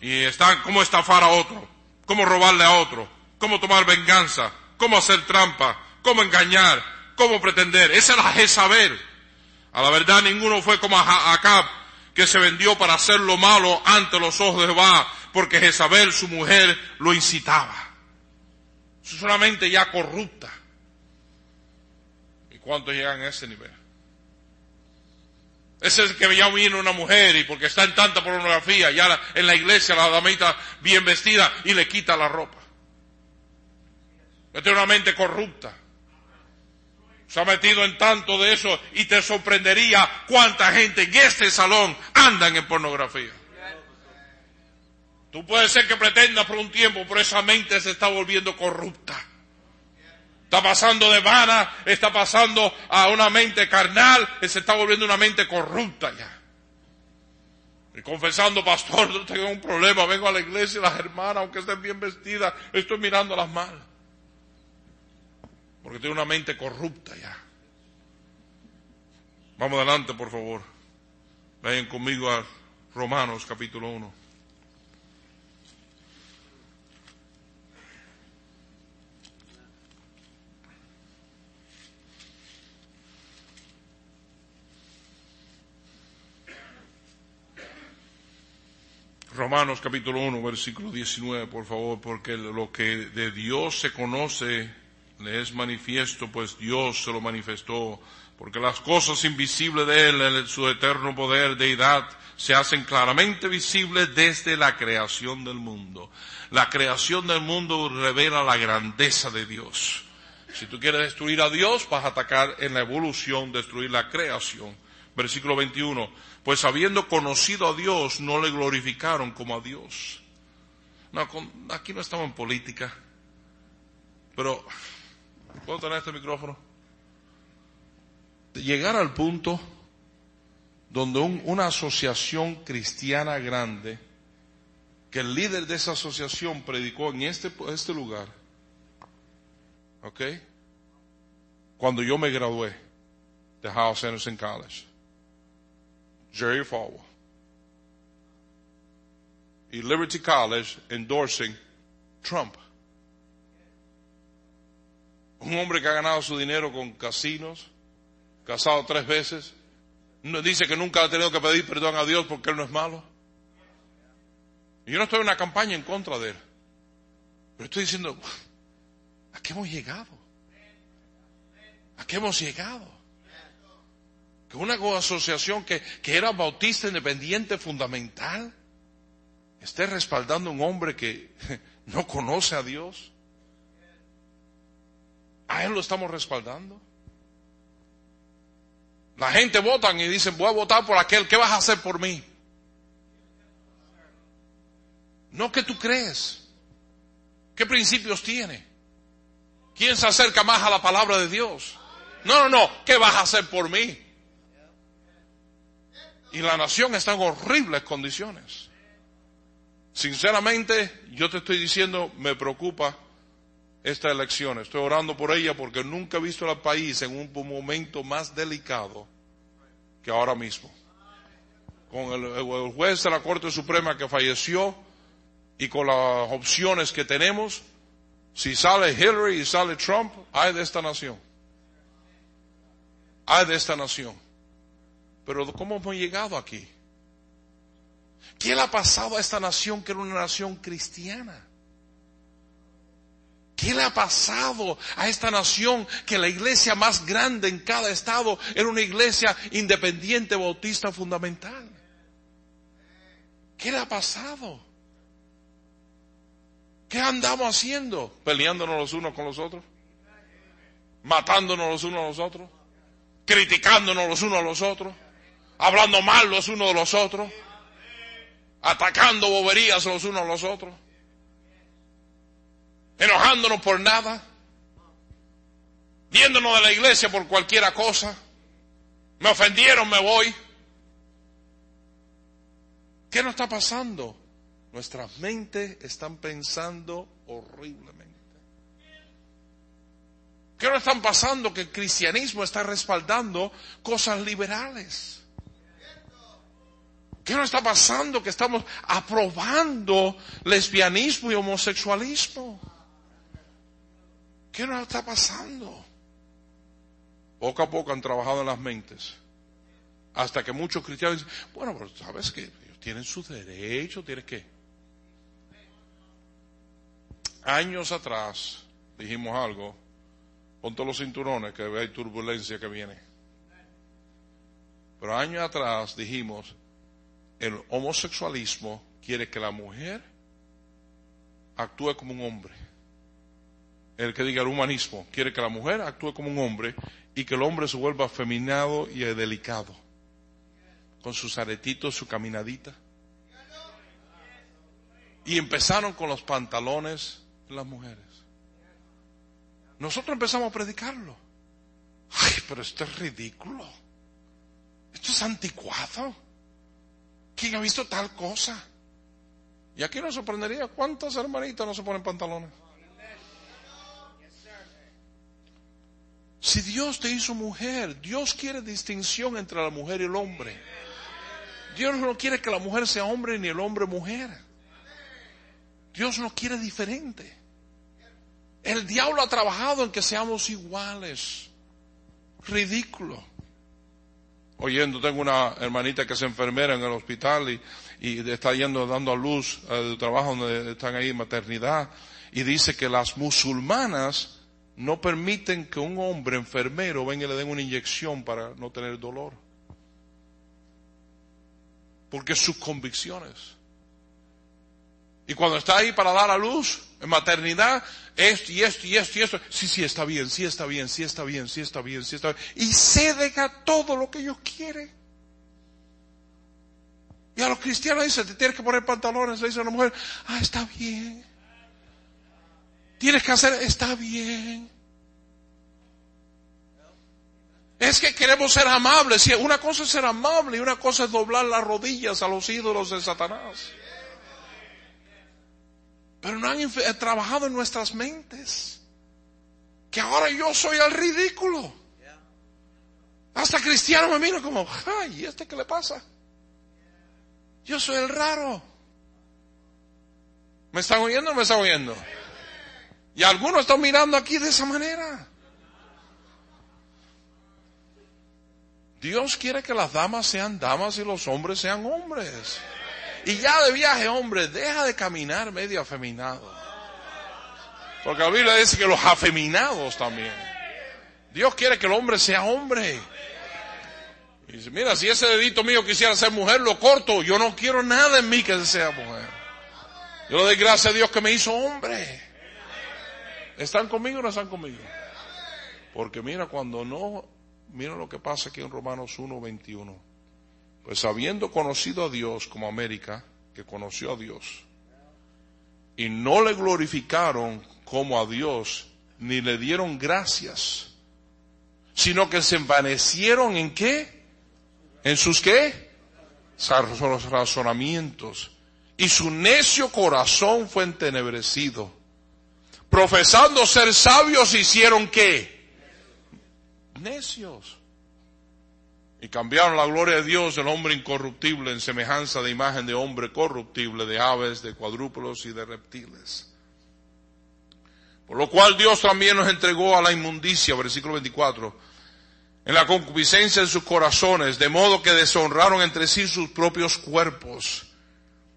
Y está cómo estafar a otro, cómo robarle a otro, cómo tomar venganza, cómo hacer trampa, cómo engañar, cómo pretender. Esa era Jezabel. A la verdad ninguno fue como Acab, que se vendió para hacer lo malo ante los ojos de Jehová, porque Jezabel, su mujer, lo incitaba. Es solamente ya corrupta. ¿Y cuántos llegan a ese nivel? Ese es el que ya viene una mujer y porque está en tanta pornografía, ya en la iglesia la damita bien vestida y le quita la ropa. Tiene una mente corrupta. Se ha metido en tanto de eso y te sorprendería cuánta gente en este salón andan en pornografía. Tú puedes ser que pretendas por un tiempo, pero esa mente se está volviendo corrupta. Está pasando de vana, está pasando a una mente carnal, se está volviendo una mente corrupta ya. Y confesando, pastor, *laughs* no tengo un problema, vengo a la iglesia y las hermanas, aunque estén bien vestidas, estoy mirándolas mal. Porque tiene una mente corrupta ya. Vamos adelante, por favor. Vayan conmigo a Romanos capítulo 1. Romanos capítulo 1, versículo 19, por favor, porque lo que de Dios se conoce le es manifiesto, pues Dios se lo manifestó, porque las cosas invisibles de Él, en su eterno poder, deidad, se hacen claramente visibles desde la creación del mundo. La creación del mundo revela la grandeza de Dios. Si tú quieres destruir a Dios, vas a atacar en la evolución, destruir la creación. Versículo 21 pues habiendo conocido a Dios, no le glorificaron como a Dios. No, aquí no estamos en política, pero, ¿puedo tener este micrófono? Llegar al punto donde una asociación cristiana grande, que el líder de esa asociación predicó en este, este lugar, ¿ok? Cuando yo me gradué de House Anderson College Jerry Falwell. Liberty College endorsing Trump. Un hombre que ha ganado su dinero con casinos, casado tres veces, dice que nunca ha tenido que pedir perdón a Dios porque él no es malo. Y yo no estoy en una campaña en contra de él. Pero estoy diciendo, ¿a qué hemos llegado? ¿A qué hemos llegado? Una asociación que, que era bautista independiente fundamental esté respaldando a un hombre que *laughs* no conoce a Dios. A él lo estamos respaldando. La gente votan y dicen, voy a votar por aquel, ¿qué vas a hacer por mí? No que tú crees. ¿Qué principios tiene? ¿Quién se acerca más a la palabra de Dios? No, no, no, ¿qué vas a hacer por mí? Y la nación está en horribles condiciones. Sinceramente, yo te estoy diciendo, me preocupa esta elección. Estoy orando por ella porque nunca he visto al país en un momento más delicado que ahora mismo. Con el, el, juez de la Corte Suprema que falleció y con las opciones que tenemos, si sale Hillary y sale Trump, hay de esta nación. Hay de esta nación. Pero ¿cómo hemos llegado aquí? ¿Qué le ha pasado a esta nación que era una nación cristiana? ¿Qué le ha pasado a esta nación que la iglesia más grande en cada estado era una iglesia independiente bautista fundamental? ¿Qué le ha pasado? ¿Qué andamos haciendo? ¿Peleándonos los unos con los otros? ¿Matándonos los unos a los otros? ¿Criticándonos los unos a los otros? Hablando mal los unos de los otros, atacando boberías los unos a los otros, enojándonos por nada, viéndonos de la iglesia por cualquiera cosa. Me ofendieron, me voy. ¿Qué nos está pasando? Nuestras mentes están pensando horriblemente. ¿Qué nos están pasando? Que el cristianismo está respaldando cosas liberales. ¿Qué nos está pasando? Que estamos aprobando lesbianismo y homosexualismo. ¿Qué nos está pasando? Poco a poco han trabajado en las mentes. Hasta que muchos cristianos dicen, bueno, pero sabes que ellos tienen sus derechos, tienen que años atrás dijimos algo, ponte los cinturones que hay turbulencia que viene. Pero años atrás dijimos, el homosexualismo quiere que la mujer actúe como un hombre. El que diga el humanismo quiere que la mujer actúe como un hombre y que el hombre se vuelva afeminado y delicado, con sus aretitos, su caminadita. Y empezaron con los pantalones las mujeres. Nosotros empezamos a predicarlo. Ay, pero esto es ridículo. Esto es anticuado. ¿Quién ha visto tal cosa? Y aquí nos sorprendería cuántas hermanitas no se ponen pantalones. Si Dios te hizo mujer, Dios quiere distinción entre la mujer y el hombre. Dios no quiere que la mujer sea hombre ni el hombre mujer. Dios no quiere diferente. El diablo ha trabajado en que seamos iguales. Ridículo. Oyendo, tengo una hermanita que es enfermera en el hospital y, está yendo dando a luz al trabajo donde están ahí maternidad y dice que las musulmanas no permiten que un hombre enfermero venga y le den una inyección para no tener dolor. Porque sus convicciones. Y cuando está ahí para dar a luz, en maternidad, esto y esto y esto y esto, sí, sí está bien, sí está bien, sí está bien, sí está bien, sí está bien. Y cede a todo lo que ellos quieren. Y a los cristianos dicen, te tienes que poner pantalones, le dice a la mujer, ah, está bien. Tienes que hacer, está bien. Es que queremos ser amables. Una cosa es ser amable y una cosa es doblar las rodillas a los ídolos de Satanás. Pero no han eh, trabajado en nuestras mentes. Que ahora yo soy el ridículo. Hasta cristiano me mira como, ay, ¿y este qué le pasa? Yo soy el raro. ¿Me están oyendo o me están oyendo? Y algunos están mirando aquí de esa manera. Dios quiere que las damas sean damas y los hombres sean hombres. Y ya de viaje, hombre, deja de caminar medio afeminado. Porque la Biblia dice que los afeminados también. Dios quiere que el hombre sea hombre. Y dice, mira, si ese dedito mío quisiera ser mujer, lo corto. Yo no quiero nada en mí que sea mujer. Yo le doy gracias a Dios que me hizo hombre. ¿Están conmigo o no están conmigo? Porque mira, cuando no, mira lo que pasa aquí en Romanos 1, 21. Pues habiendo conocido a Dios como América, que conoció a Dios, y no le glorificaron como a Dios, ni le dieron gracias, sino que se envanecieron en qué? En sus qué? razonamientos. Y su necio corazón fue entenebrecido. Profesando ser sabios, hicieron qué? Necios y cambiaron la gloria de Dios del hombre incorruptible en semejanza de imagen de hombre corruptible, de aves, de cuadrúpedos y de reptiles. Por lo cual Dios también nos entregó a la inmundicia, versículo 24, en la concupiscencia de sus corazones, de modo que deshonraron entre sí sus propios cuerpos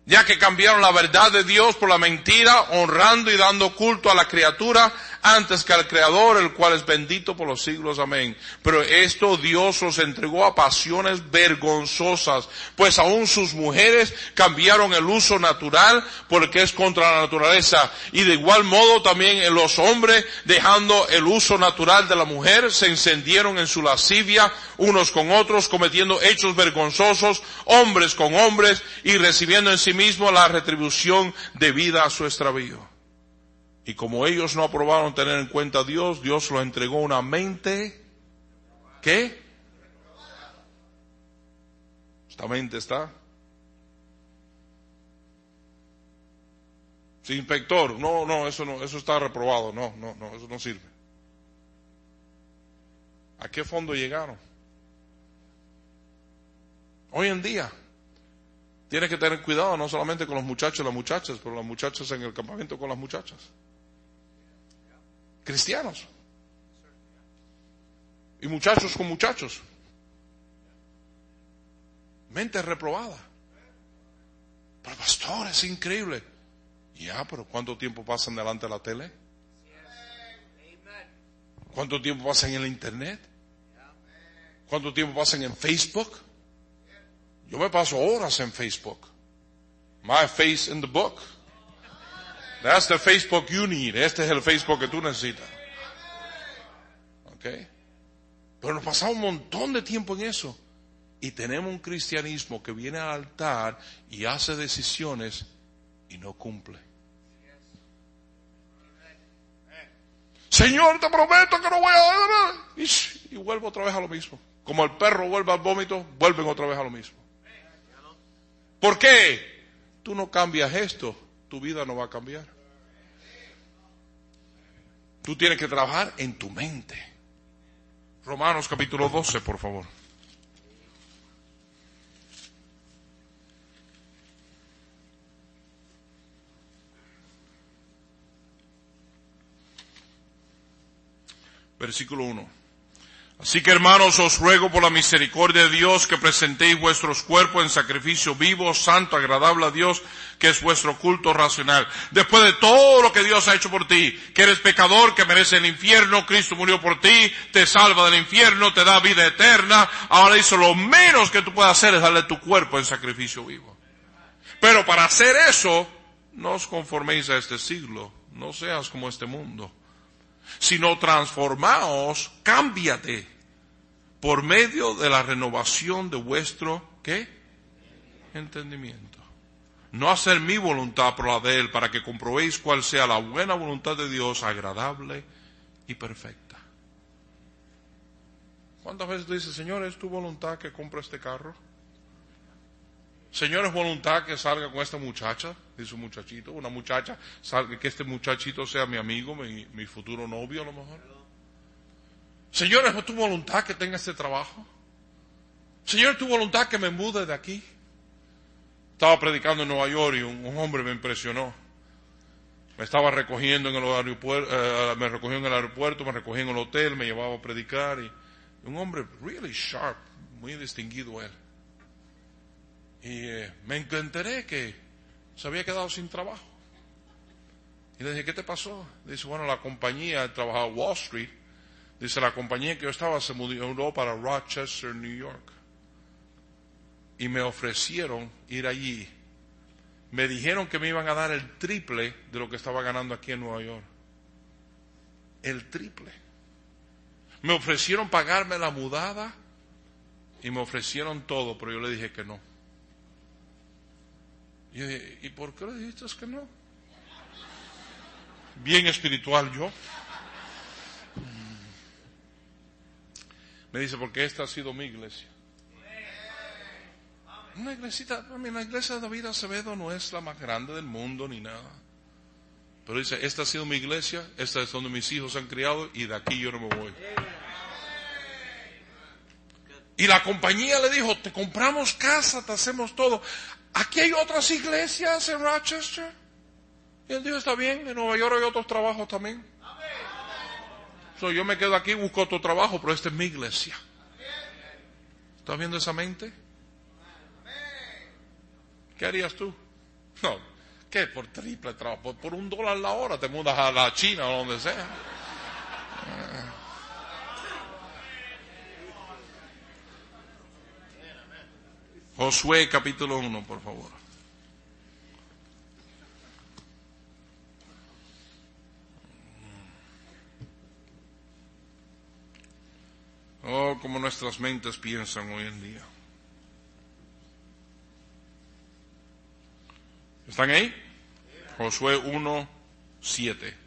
ya que cambiaron la verdad de Dios por la mentira, honrando y dando culto a la criatura antes que al Creador, el cual es bendito por los siglos. Amén. Pero esto Dios los entregó a pasiones vergonzosas, pues aún sus mujeres cambiaron el uso natural porque es contra la naturaleza. Y de igual modo también los hombres, dejando el uso natural de la mujer, se encendieron en su lascivia unos con otros, cometiendo hechos vergonzosos, hombres con hombres, y recibiendo en sí mismo la retribución debida a su extravío. Y como ellos no aprobaron tener en cuenta a Dios, Dios lo entregó una mente, ¿qué? Esta mente está. Sí, inspector, no, no, eso no, eso está reprobado, no, no, no, eso no sirve. ¿A qué fondo llegaron? Hoy en día, tienes que tener cuidado no solamente con los muchachos y las muchachas, pero las muchachas en el campamento con las muchachas. Cristianos. Y muchachos con muchachos. Mente reprobada. Pero pastor, es increíble. Ya, pero ¿cuánto tiempo pasan delante de la tele? ¿Cuánto tiempo pasan en el internet? ¿Cuánto tiempo pasan en Facebook? Yo me paso horas en Facebook. My face in the book. That's the Facebook you need. Este es el Facebook que tú necesitas. ¿Ok? Pero nos pasamos un montón de tiempo en eso. Y tenemos un cristianismo que viene al altar y hace decisiones y no cumple. Señor, te prometo que no voy a... Y, y vuelvo otra vez a lo mismo. Como el perro vuelve al vómito, vuelven otra vez a lo mismo. ¿Por qué? Tú no cambias esto, tu vida no va a cambiar. Tú tienes que trabajar en tu mente. Romanos capítulo 12, por favor. Versículo 1. Así que hermanos, os ruego por la misericordia de Dios que presentéis vuestros cuerpos en sacrificio vivo, santo, agradable a Dios, que es vuestro culto racional. Después de todo lo que Dios ha hecho por ti, que eres pecador, que merece el infierno, Cristo murió por ti, te salva del infierno, te da vida eterna, ahora dice lo menos que tú puedes hacer es darle tu cuerpo en sacrificio vivo. Pero para hacer eso, no os conforméis a este siglo, no seas como este mundo sino transformaos, cámbiate por medio de la renovación de vuestro, ¿qué? Entendimiento. No hacer mi voluntad, pero la de Él, para que comprobéis cuál sea la buena voluntad de Dios, agradable y perfecta. ¿Cuántas veces tú dices, Señor, es tu voluntad que compre este carro? Señor, es voluntad que salga con esta muchacha, dice un muchachito, una muchacha, salga, que este muchachito sea mi amigo, mi, futuro novio a lo mejor. Señor, es tu voluntad que tenga este trabajo. Señor, es tu voluntad que me mude de aquí. Estaba predicando en Nueva York y un, hombre me impresionó. Me estaba recogiendo en el aeropuerto, eh, me recogió en el aeropuerto, me en el hotel, me llevaba a predicar y un hombre really sharp, muy distinguido él. Y eh, me enteré que se había quedado sin trabajo. Y le dije, ¿qué te pasó? Dice, bueno, la compañía, trabajaba Wall Street. Dice, la compañía que yo estaba se mudó para Rochester, New York. Y me ofrecieron ir allí. Me dijeron que me iban a dar el triple de lo que estaba ganando aquí en Nueva York. El triple. Me ofrecieron pagarme la mudada y me ofrecieron todo, pero yo le dije que no. Y ¿y por qué le dijiste que no? Bien espiritual yo. Me dice, porque esta ha sido mi iglesia. Una iglesita, la iglesia de David Acevedo no es la más grande del mundo ni nada. Pero dice, esta ha sido mi iglesia, esta es donde mis hijos han criado y de aquí yo no me voy. Y la compañía le dijo, te compramos casa, te hacemos todo. Aquí hay otras iglesias en Rochester. Y él dijo, está bien, en Nueva York hay otros trabajos también. So, yo me quedo aquí, busco otro trabajo, pero esta es mi iglesia. ¿Estás viendo esa mente? ¿Qué harías tú? No, ¿qué? Por triple trabajo, por, un dólar la hora te mudas a la China o donde sea. Josué capítulo 1, por favor. Oh, como nuestras mentes piensan hoy en día. ¿Están ahí? Josué 1, 7.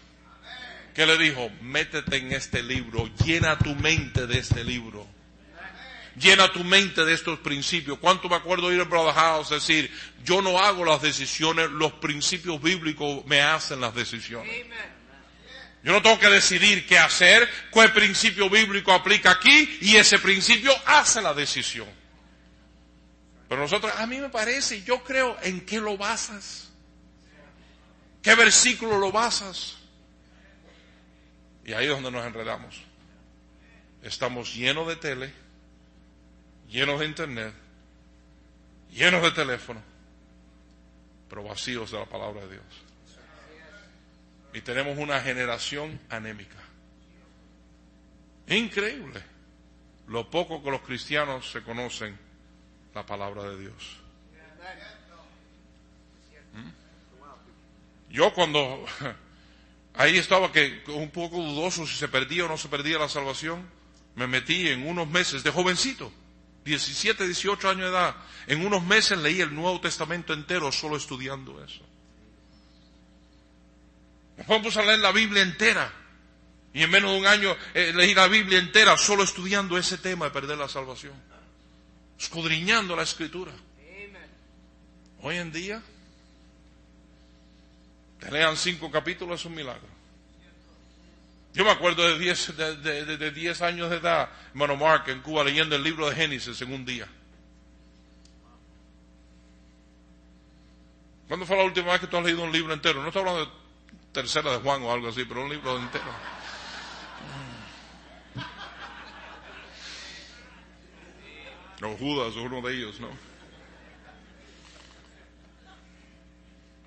¿Qué le dijo? Métete en este libro, llena tu mente de este libro. Llena tu mente de estos principios. ¿Cuánto me acuerdo de ir a Brother House decir, yo no hago las decisiones, los principios bíblicos me hacen las decisiones? Yo no tengo que decidir qué hacer, cuál principio bíblico aplica aquí y ese principio hace la decisión. Pero nosotros, a mí me parece, yo creo, ¿en qué lo basas? ¿Qué versículo lo basas? Y ahí es donde nos enredamos. Estamos llenos de tele, llenos de internet, llenos de teléfono, pero vacíos de la palabra de Dios. Y tenemos una generación anémica. Increíble lo poco que los cristianos se conocen la palabra de Dios. ¿Mm? Yo cuando *laughs* ahí estaba que un poco dudoso si se perdía o no se perdía la salvación, me metí en unos meses de jovencito, 17, 18 años de edad, en unos meses leí el Nuevo Testamento entero solo estudiando eso. Vamos a leer la Biblia entera. Y en menos de un año eh, leí la Biblia entera solo estudiando ese tema de perder la salvación. Escudriñando la escritura. Hoy en día, te lean cinco capítulos es un milagro. Yo me acuerdo de diez, de, diez años de edad, hermano Mark, en Cuba, leyendo el libro de Génesis en un día. ¿Cuándo fue la última vez que tú has leído un libro entero? No estoy hablando de tercera de Juan o algo así, pero un libro entero. O Judas uno de ellos, ¿no?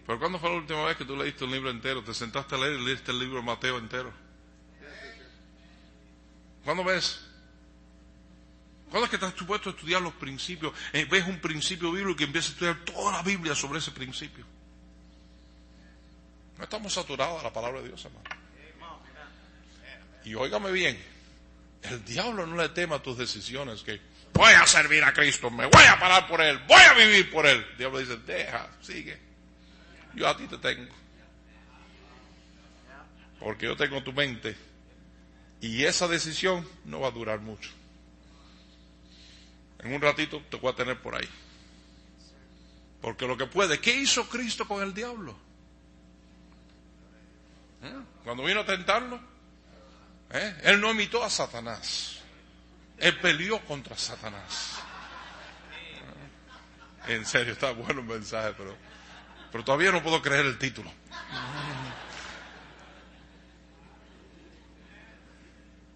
Pero ¿cuándo fue la última vez que tú leíste un libro entero? Te sentaste a leer y leíste el libro de Mateo entero. ¿Cuándo ves? ¿Cuándo es que estás supuesto a estudiar los principios? Eh, ves un principio bíblico y empiezas a estudiar toda la Biblia sobre ese principio. No estamos saturados de la palabra de Dios, hermano. Y óigame bien, el diablo no le tema a tus decisiones que voy a servir a Cristo, me voy a parar por Él, voy a vivir por Él. El diablo dice, deja, sigue. Yo a ti te tengo. Porque yo tengo tu mente. Y esa decisión no va a durar mucho. En un ratito te voy a tener por ahí. Porque lo que puede, ¿qué hizo Cristo con el diablo? Cuando vino a tentarlo, ¿eh? él no imitó a Satanás. Él peleó contra Satanás. En serio, está bueno el mensaje, pero, pero todavía no puedo creer el título.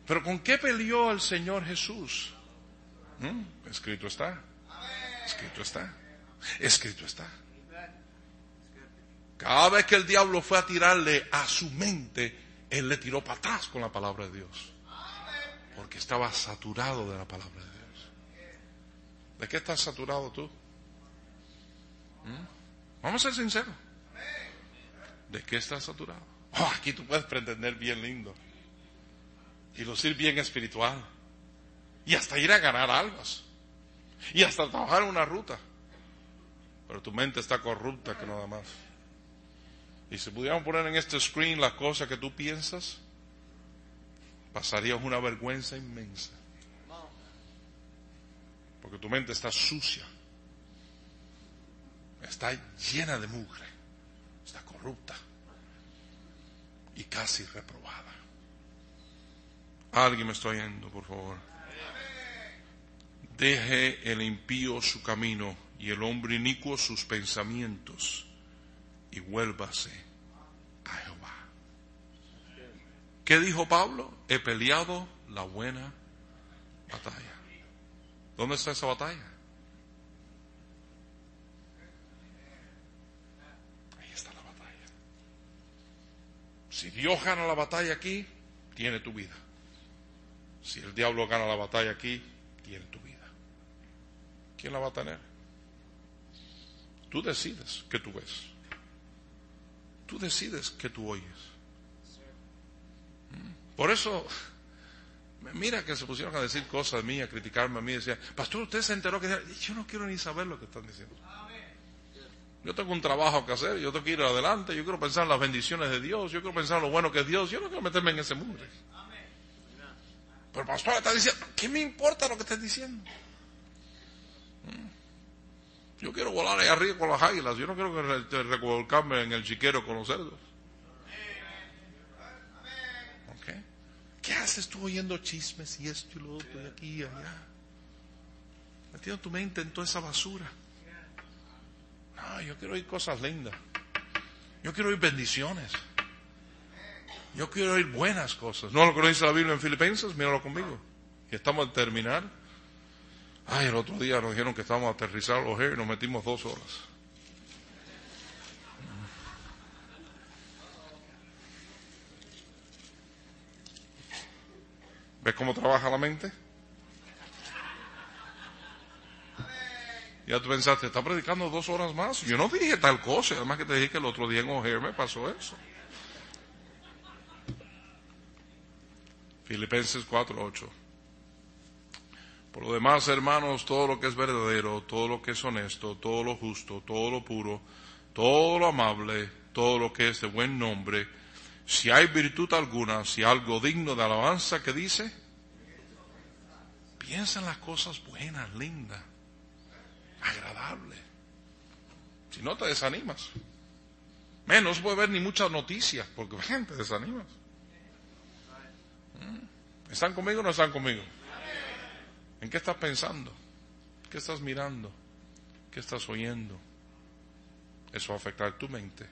Pero ¿con qué peleó el Señor Jesús? ¿Mm? Escrito está. Escrito está. Escrito está. Cada vez que el diablo fue a tirarle a su mente, él le tiró para atrás con la palabra de Dios. Porque estaba saturado de la palabra de Dios. ¿De qué estás saturado tú? ¿Mm? Vamos a ser sinceros. ¿De qué estás saturado? Oh, aquí tú puedes pretender bien lindo. Y lucir bien espiritual. Y hasta ir a ganar almas. Y hasta trabajar una ruta. Pero tu mente está corrupta que nada más. Y si pudiéramos poner en este screen las cosas que tú piensas, pasarías una vergüenza inmensa. Porque tu mente está sucia, está llena de mugre, está corrupta y casi reprobada. Alguien me está oyendo, por favor. Deje el impío su camino y el hombre inicuo sus pensamientos y vuélvase a Jehová. ¿Qué dijo Pablo? He peleado la buena batalla. ¿Dónde está esa batalla? Ahí está la batalla. Si Dios gana la batalla aquí, tiene tu vida. Si el diablo gana la batalla aquí, tiene tu vida. ¿Quién la va a tener? Tú decides qué tú ves. Tú decides qué tú oyes. Mm. Por eso, mira que se pusieron a decir cosas mías, a criticarme a mí. Decía, pastor, usted se enteró que yo no quiero ni saber lo que están diciendo. Yo tengo un trabajo que hacer, yo tengo que ir adelante, yo quiero pensar en las bendiciones de Dios, yo quiero pensar en lo bueno que es Dios, yo no quiero meterme en ese mundo. Pero pastor está diciendo, ¿qué me importa lo que estés diciendo? Mm. Yo quiero volar ahí arriba con las águilas, yo no quiero que revolcarme en el chiquero con los cerdos. ¿Qué haces tú oyendo chismes y esto y lo otro y aquí y allá? Metiendo tu mente en toda esa basura. No, yo quiero oír cosas lindas. Yo quiero oír bendiciones. Yo quiero oír buenas cosas. ¿No lo dice la Biblia en Filipenses? Míralo conmigo. Y estamos a terminar. Ay, el otro día nos dijeron que estábamos a aterrizar los y nos metimos dos horas. ¿Ves cómo trabaja la mente? Ya tú pensaste, está predicando dos horas más. Yo no dije tal cosa, además que te dije que el otro día en O'Hare me pasó eso. Filipenses 4:8. Por lo demás, hermanos, todo lo que es verdadero, todo lo que es honesto, todo lo justo, todo lo puro, todo lo amable, todo lo que es de buen nombre, si hay virtud alguna, si algo digno de alabanza que dice, piensa en las cosas buenas, lindas agradable. Si no te desanimas. Menos puede ver ni muchas noticias porque *laughs* te desanimas. ¿Mm? ¿Están conmigo o no están conmigo? ¿En qué estás pensando? ¿Qué estás mirando? ¿Qué estás oyendo? Eso va a afectar tu mente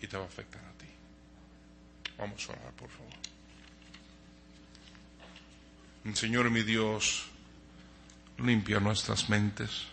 y te va a afectar a ti. Vamos a orar, por favor. Señor mi Dios, limpia nuestras mentes.